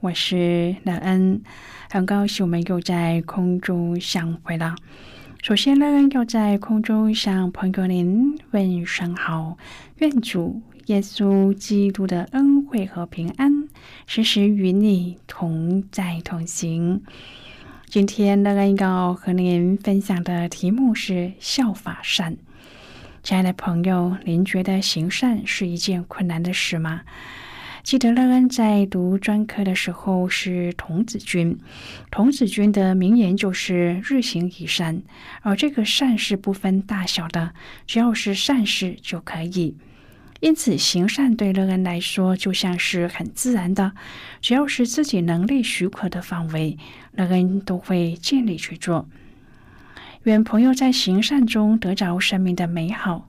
我是乐恩，很高兴我们又在空中相会了。首先，乐恩要在空中向朋友您问声好，愿主耶稣基督的恩惠和平安时时与你同在同行。今天，乐恩要和您分享的题目是效法善。亲爱的朋友，您觉得行善是一件困难的事吗？记得乐恩在读专科的时候是童子军，童子军的名言就是“日行一善”，而这个善是不分大小的，只要是善事就可以。因此，行善对乐恩来说就像是很自然的，只要是自己能力许可的范围，乐恩都会尽力去做。愿朋友在行善中得着生命的美好。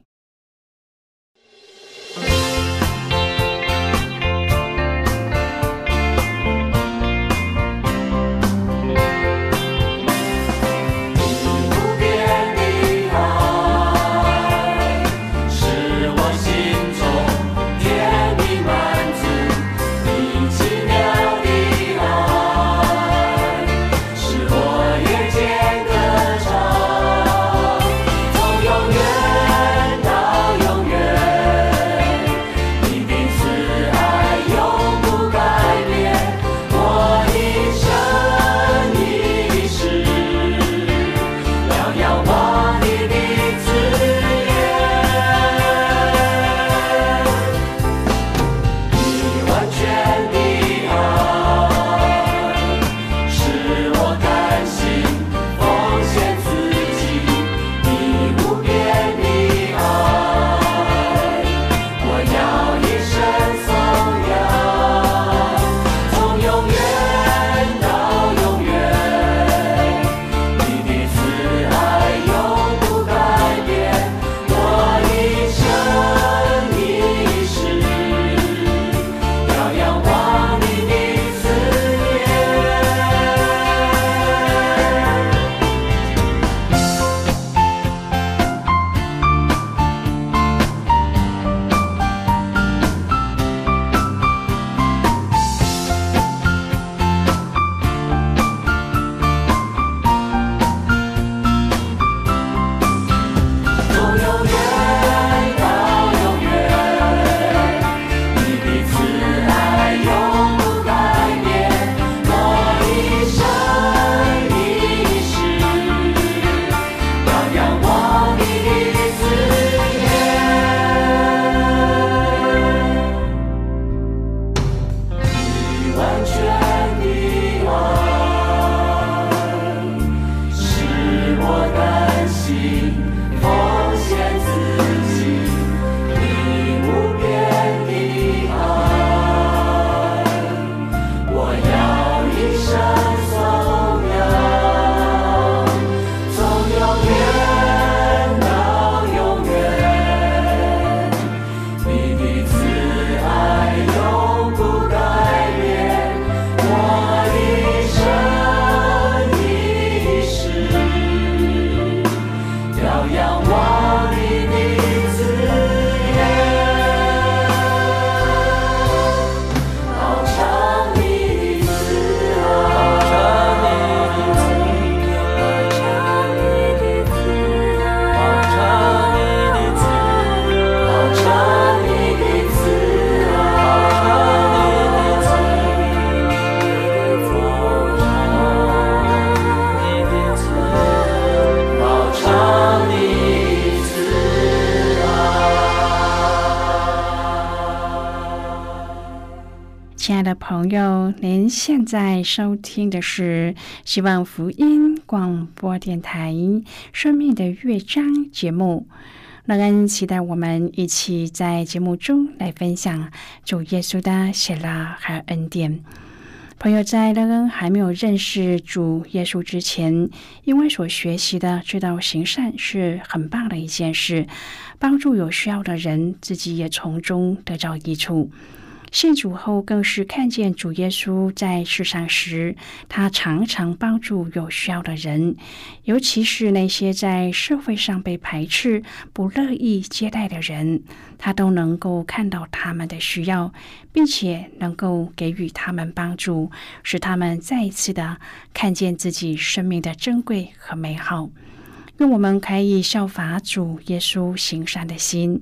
朋友，您现在收听的是希望福音广播电台《生命的乐章》节目。乐恩期待我们一起在节目中来分享主耶稣的喜乐和恩典。朋友，在乐恩还没有认识主耶稣之前，因为所学习的知道行善是很棒的一件事，帮助有需要的人，自己也从中得到益处。信主后，更是看见主耶稣在世上时，他常常帮助有需要的人，尤其是那些在社会上被排斥、不乐意接待的人，他都能够看到他们的需要，并且能够给予他们帮助，使他们再一次的看见自己生命的珍贵和美好。愿我们可以效法主耶稣行善的心。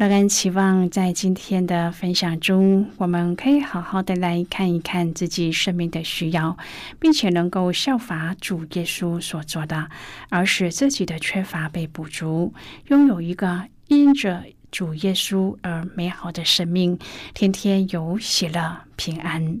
乐恩期望在今天的分享中，我们可以好好的来看一看自己生命的需要，并且能够效法主耶稣所做的，而使自己的缺乏被补足，拥有一个因着主耶稣而美好的生命，天天有喜乐平安。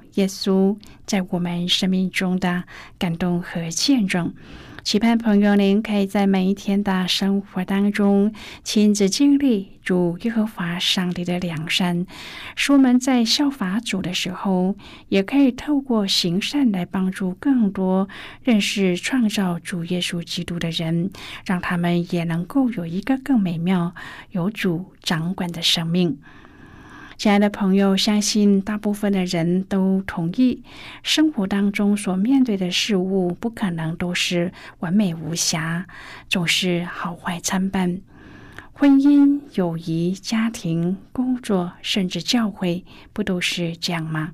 耶稣在我们生命中的感动和见证，期盼朋友您可以在每一天的生活当中亲自经历主耶和华上帝的良善，使我们在效法主的时候，也可以透过行善来帮助更多认识创造主耶稣基督的人，让他们也能够有一个更美妙、有主掌管的生命。亲爱的朋友，相信大部分的人都同意，生活当中所面对的事物不可能都是完美无瑕，总是好坏参半。婚姻、友谊、家庭、工作，甚至教会，不都是这样吗？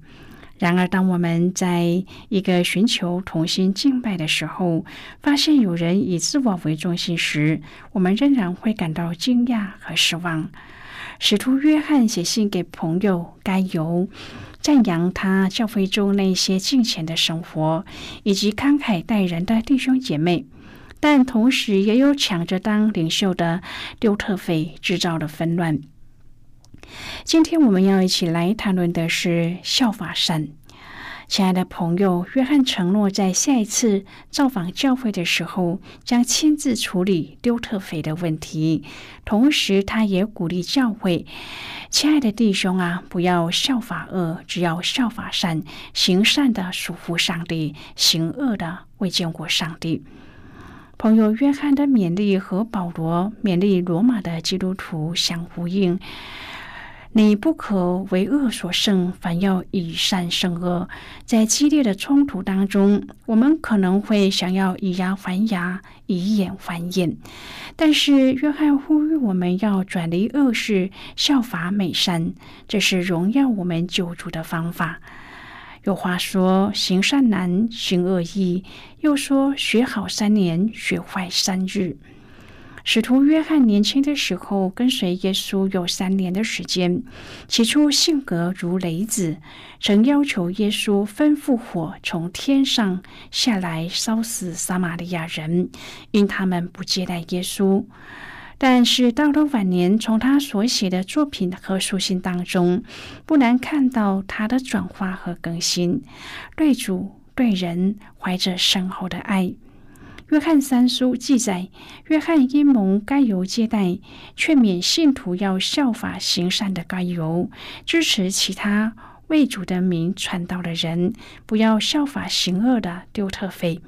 然而，当我们在一个寻求同心敬拜的时候，发现有人以自我为中心时，我们仍然会感到惊讶和失望。使徒约翰写信给朋友该由，赞扬他教会中那些敬虔的生活，以及慷慨待人的弟兄姐妹，但同时也有抢着当领袖的丢特费制造的纷乱。今天我们要一起来谈论的是效法善。亲爱的朋友，约翰承诺在下一次造访教会的时候，将亲自处理丢特肥的问题。同时，他也鼓励教会：“亲爱的弟兄啊，不要效法恶，只要效法善。行善的属乎上帝，行恶的未见过上帝。”朋友，约翰的勉励和保罗勉励罗马的基督徒相呼应。你不可为恶所胜，反要以善胜恶。在激烈的冲突当中，我们可能会想要以牙还牙，以眼还眼。但是约翰呼吁我们要转离恶事，效法美善，这是荣耀我们救主的方法。有话说：行善难，行恶易。又说：学好三年，学坏三日。使徒约翰年轻的时候跟随耶稣有三年的时间，起初性格如雷子，曾要求耶稣吩咐火从天上下来烧死撒玛利亚人，因他们不接待耶稣。但是到了晚年，从他所写的作品和书信当中，不难看到他的转化和更新，对主对人怀着深厚的爱。约翰三书记载，约翰因蒙该由接待，劝勉信徒要效法行善的该由，支持其他为主的名传道的人，不要效法行恶的丢特费。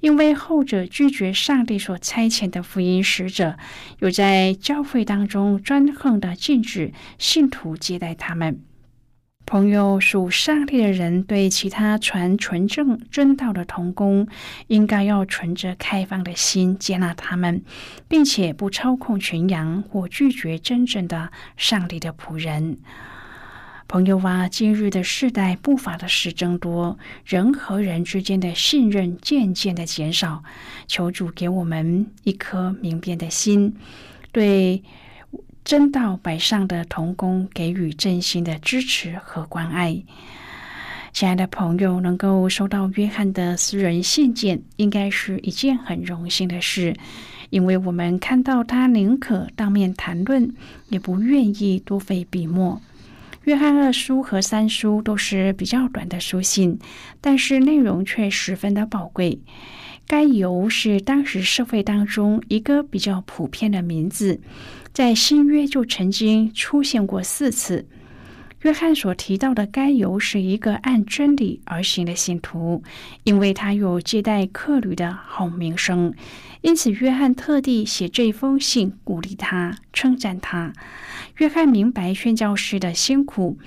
因为后者拒绝上帝所差遣的福音使者，有在教会当中专横的禁止信徒接待他们。朋友属上帝的人，对其他传纯正真道的童工，应该要存着开放的心接纳他们，并且不操控群羊或拒绝真正的上帝的仆人。朋友啊，今日的世代不法的事增多，人和人之间的信任渐渐的减少。求主给我们一颗明辨的心，对。真道摆上的童工给予真心的支持和关爱，亲爱的朋友，能够收到约翰的私人信件，应该是一件很荣幸的事，因为我们看到他宁可当面谈论，也不愿意多费笔墨。约翰二书和三书都是比较短的书信，但是内容却十分的宝贵。该犹是当时社会当中一个比较普遍的名字。在新约就曾经出现过四次。约翰所提到的该犹是一个按真理而行的信徒，因为他有接待客旅的好名声，因此约翰特地写这封信鼓励他、称赞他。约翰明白宣教师的辛苦。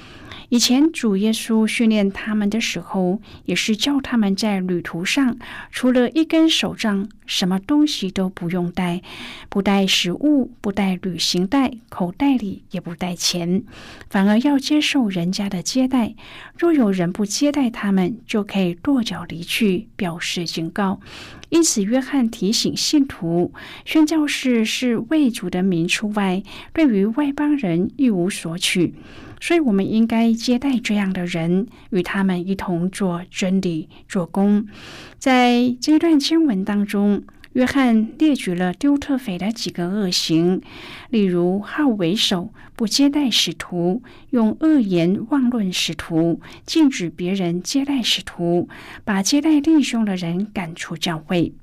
以前主耶稣训练他们的时候，也是叫他们在旅途上，除了一根手杖，什么东西都不用带，不带食物，不带旅行袋，口袋里也不带钱，反而要接受人家的接待。若有人不接待他们，就可以跺脚离去，表示警告。因此，约翰提醒信徒，宣教士是为主的民出外，对于外邦人一无所取。所以，我们应该接待这样的人，与他们一同做真理、做工。在这段经文当中，约翰列举了丢特斐的几个恶行，例如好为首、不接待使徒、用恶言妄论使徒、禁止别人接待使徒、把接待弟兄的人赶出教会。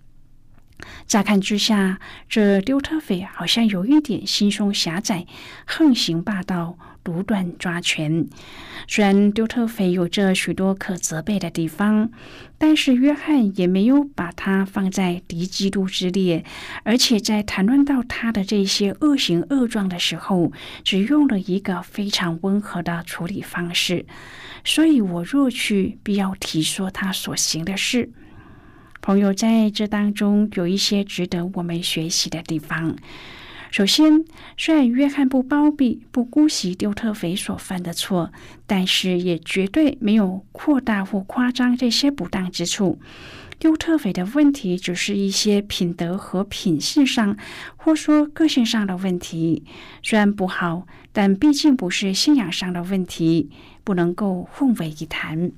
乍看之下，这丢特斐好像有一点心胸狭窄、横行霸道。独断抓权。虽然丢特斐有着许多可责备的地方，但是约翰也没有把他放在敌基督之列，而且在谈论到他的这些恶行恶状的时候，只用了一个非常温和的处理方式。所以，我若去，必要提说他所行的事。朋友，在这当中有一些值得我们学习的地方。首先，虽然约翰不包庇、不姑息丢特腓所犯的错，但是也绝对没有扩大或夸张这些不当之处。丢特腓的问题只是一些品德和品性上，或说个性上的问题，虽然不好，但毕竟不是信仰上的问题，不能够混为一谈。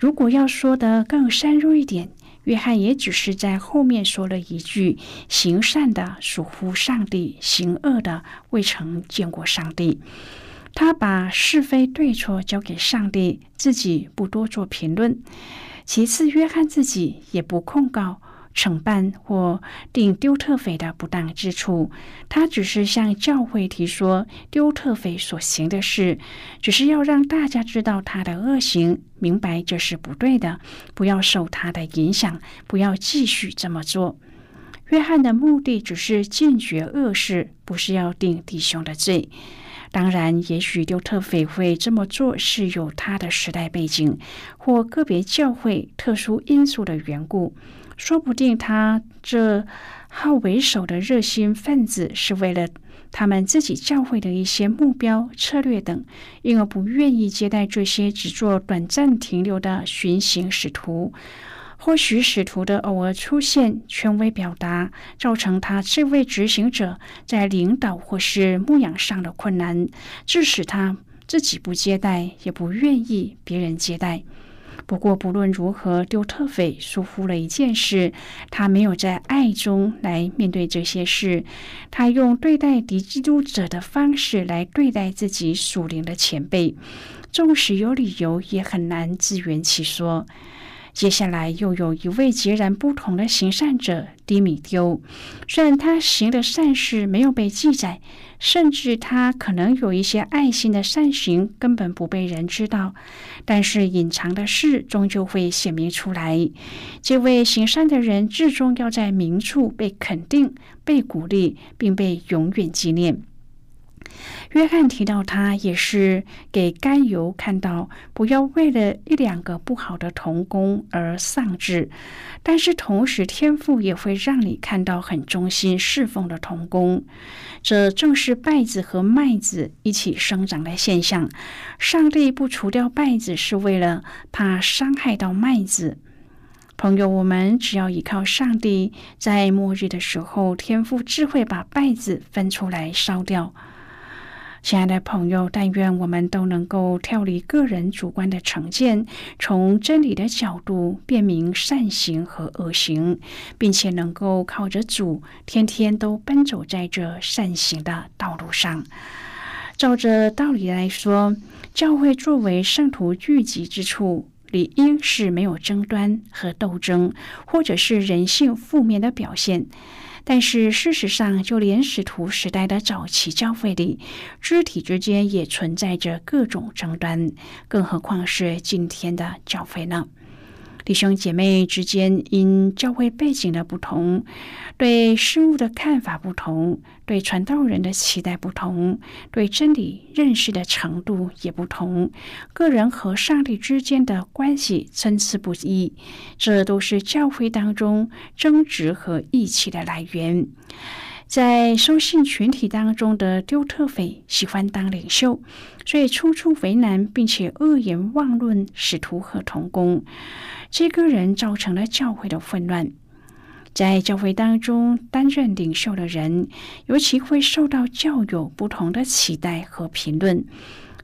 如果要说的更深入一点，约翰也只是在后面说了一句：“行善的属乎上帝，行恶的未曾见过上帝。”他把是非对错交给上帝，自己不多做评论。其次，约翰自己也不控告。惩办或定丢特匪的不当之处，他只是向教会提说丢特匪所行的事，只是要让大家知道他的恶行，明白这是不对的，不要受他的影响，不要继续这么做。约翰的目的只是禁绝恶事，不是要定弟兄的罪。当然，也许丢特匪会这么做是有他的时代背景或个别教会特殊因素的缘故。说不定他这好为首的热心分子是为了他们自己教会的一些目标、策略等，因而不愿意接待这些只做短暂停留的巡行使徒。或许使徒的偶尔出现、权威表达，造成他这位执行者在领导或是牧养上的困难，致使他自己不接待，也不愿意别人接待。不过，不论如何，丢特斐疏忽了一件事，他没有在爱中来面对这些事，他用对待敌基督者的方式来对待自己属灵的前辈，纵使有理由，也很难自圆其说。接下来又有一位截然不同的行善者迪米丢，虽然他行的善事没有被记载，甚至他可能有一些爱心的善行根本不被人知道，但是隐藏的事终究会显明出来。这位行善的人至终要在明处被肯定、被鼓励，并被永远纪念。约翰提到，他也是给甘油看到，不要为了一两个不好的童工而丧志。但是同时，天赋也会让你看到很忠心侍奉的童工。这正是稗子和麦子一起生长的现象。上帝不除掉稗子，是为了怕伤害到麦子。朋友，我们只要依靠上帝，在末日的时候，天赋智慧把稗子分出来烧掉。亲爱的朋友，但愿我们都能够跳离个人主观的成见，从真理的角度辨明善行和恶行，并且能够靠着主，天天都奔走在这善行的道路上。照着道理来说，教会作为圣徒聚集之处，理应是没有争端和斗争，或者是人性负面的表现。但是事实上，就连使徒时代的早期教会里，肢体之间也存在着各种争端，更何况是今天的教会呢？弟兄姐妹之间因教会背景的不同，对事物的看法不同，对传道人的期待不同，对真理认识的程度也不同，个人和上帝之间的关系参差不一，这都是教会当中争执和义气的来源。在收信群体当中的丢特匪喜欢当领袖，所以处处为难，并且恶言妄论使徒和同工。这个人造成了教会的混乱。在教会当中担任领袖的人，尤其会受到教友不同的期待和评论，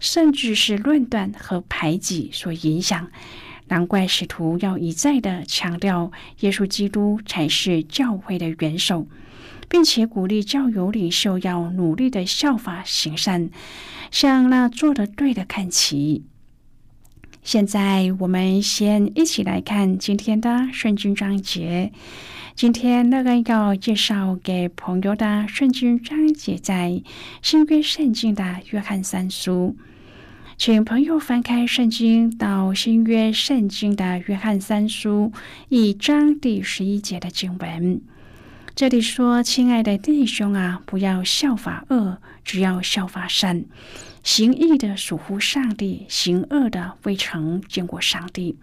甚至是论断和排挤所影响。难怪使徒要一再的强调，耶稣基督才是教会的元首。并且鼓励教友领袖要努力的效法行善，向那做的对的看齐。现在我们先一起来看今天的圣经章节。今天那个要介绍给朋友的圣经章节在新约圣经的约翰三书，请朋友翻开圣经到新约圣经的约翰三书一章第十一节的经文。这里说：“亲爱的弟兄啊，不要效法恶，只要效法善。行义的属乎上帝，行恶的未曾见过上帝。”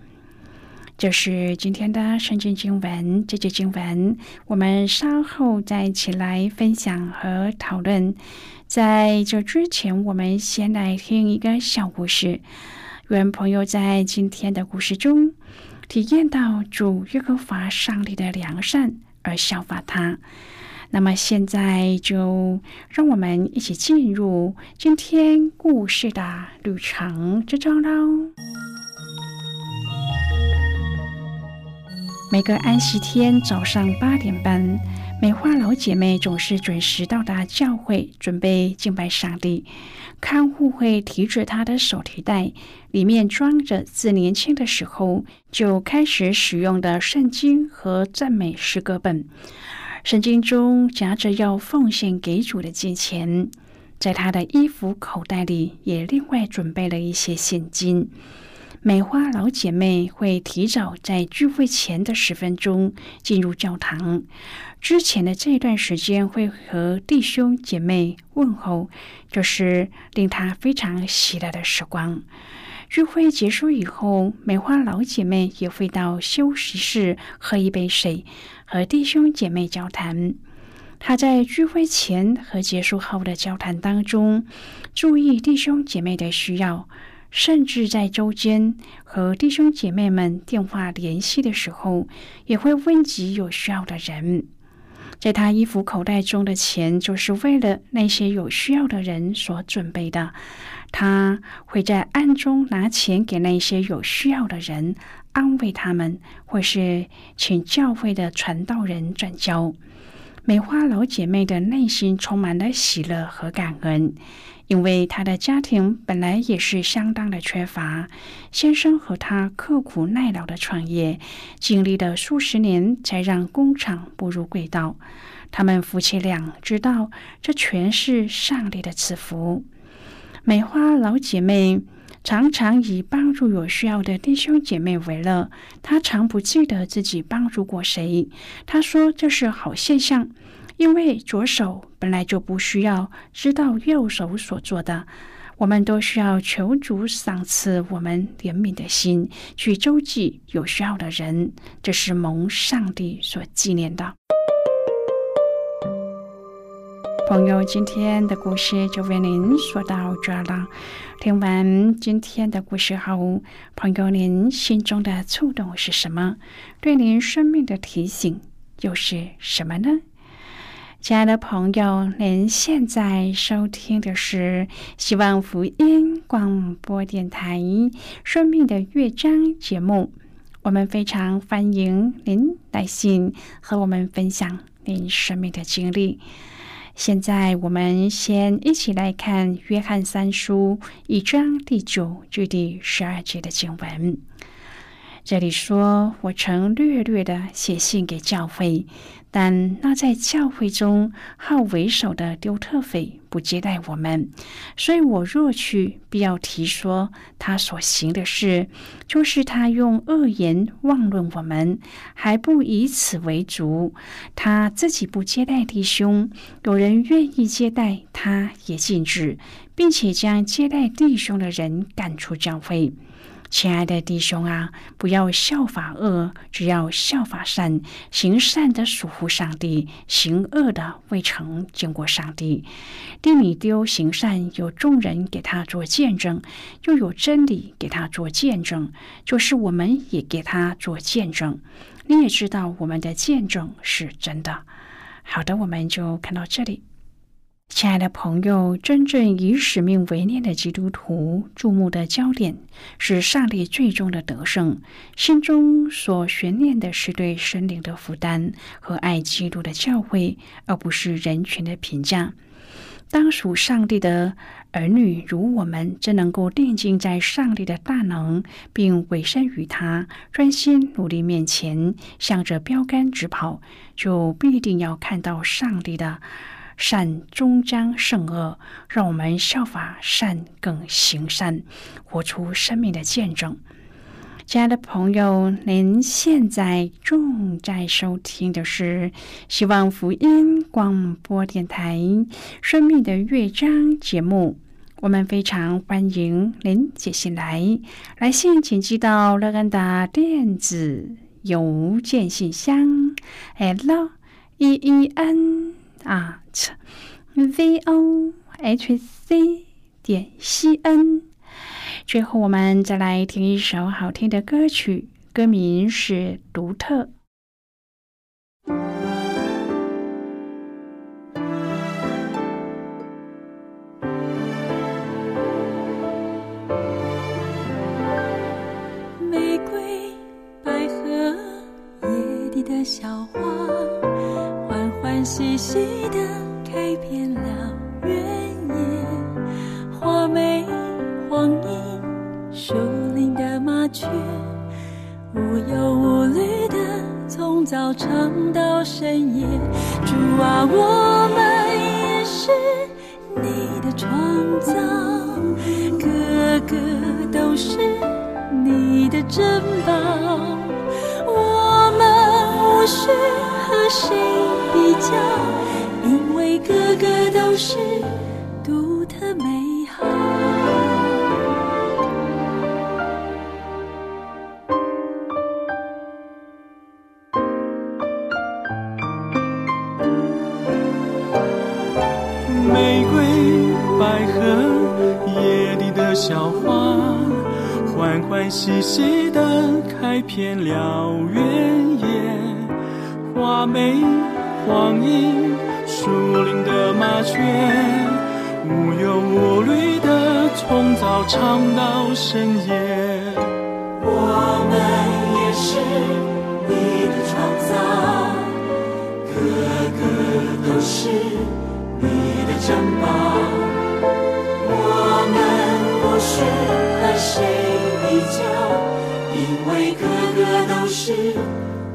这是今天的圣经经文。这节经文我们稍后再一起来分享和讨论。在这之前，我们先来听一个小故事。愿朋友在今天的故事中体验到主耶和华上帝的良善。而效法他。那么现在就让我们一起进入今天故事的旅程之中喽。每个安息天早上八点半，美花老姐妹总是准时到达教会，准备敬拜上帝。看护会提着她的手提袋，里面装着自年轻的时候就开始使用的圣经和赞美诗歌本。圣经中夹着要奉献给主的金钱，在她的衣服口袋里也另外准备了一些现金。美花老姐妹会提早在聚会前的十分钟进入教堂。之前的这段时间会和弟兄姐妹问候，这是令她非常喜乐的时光。聚会结束以后，美花老姐妹也会到休息室喝一杯水，和弟兄姐妹交谈。她在聚会前和结束后的交谈当中，注意弟兄姐妹的需要。甚至在周间和弟兄姐妹们电话联系的时候，也会问及有需要的人。在他衣服口袋中的钱，就是为了那些有需要的人所准备的。他会在暗中拿钱给那些有需要的人，安慰他们，或是请教会的传道人转交。美花老姐妹的内心充满了喜乐和感恩。因为她的家庭本来也是相当的缺乏。先生和她刻苦耐劳的创业，经历了数十年，才让工厂步入轨道。他们夫妻俩知道，这全是上帝的赐福。美花老姐妹。常常以帮助有需要的弟兄姐妹为乐。她常不记得自己帮助过谁。她说这是好现象，因为左手本来就不需要知道右手所做的。我们都需要求主赏赐我们怜悯的心，去周济有需要的人。这是蒙上帝所纪念的。朋友，今天的故事就为您说到这了。听完今天的故事后，朋友，您心中的触动是什么？对您生命的提醒又是什么呢？亲爱的朋友，您现在收听的是希望福音广播电台《生命的乐章》节目。我们非常欢迎您来信和我们分享您生命的经历。现在我们先一起来看《约翰三书》一章第九至第十二节的经文。这里说：“我曾略略的写信给教会。”但那在教会中好为首的丢特斐不接待我们，所以我若去，必要提说他所行的事，就是他用恶言妄论我们，还不以此为足。他自己不接待弟兄，有人愿意接待，他也禁止，并且将接待弟兄的人赶出教会。亲爱的弟兄啊，不要效法恶，只要效法善。行善的属乎上帝，行恶的未曾见过上帝。丁米丢行善，有众人给他做见证，又有真理给他做见证，就是我们也给他做见证。你也知道我们的见证是真的。好的，我们就看到这里。亲爱的朋友，真正以使命为念的基督徒，注目的焦点是上帝最终的得胜，心中所悬念的是对神灵的负担和爱基督的教诲，而不是人群的评价。当属上帝的儿女如我们，真能够定睛在上帝的大能，并委身于他，专心努力面前，向着标杆直跑，就必定要看到上帝的。善终将胜恶，让我们效法善，更行善，活出生命的见证。亲爱的朋友，您现在正在收听的是希望福音广播电台《生命的乐章》节目。我们非常欢迎您写信来，来信请寄到乐安的电子邮件信箱：l e e n。At v o h c 点 c n。最后，我们再来听一首好听的歌曲，歌名是《独特》。玫瑰、百合、野地的小花。细细地开遍了原野，花美黄莺，树林的麻雀，无忧无虑的从早唱到深夜。主啊，我们也是你的创造，个个都是你的珍宝，们无需和谁。比较，因为个个都是独特美好。玫瑰、百合、野地的小花，欢欢喜喜的开遍了原，阿妹黄莺树林的麻雀无忧无虑地从早唱到深夜。我们也是你的创造个个都是你的珍宝我们不是和谁比较因为个个都是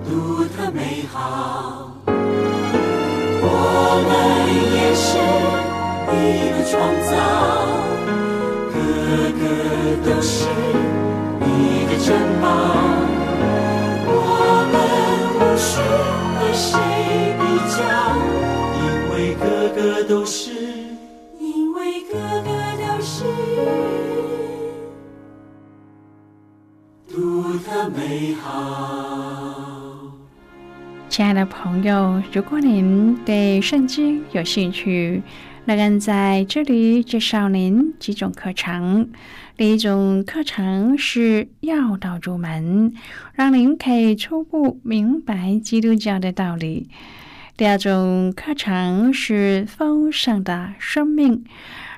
独特美好。我们也是你的创造，个个都是你的珍宝。我们无需和谁比较，因为个个都是，美好。亲爱的朋友，如果您对圣经有兴趣，乐恩在这里介绍您几种课程。第一种课程是要道入门，让您可以初步明白基督教的道理；第二种课程是丰盛的生命，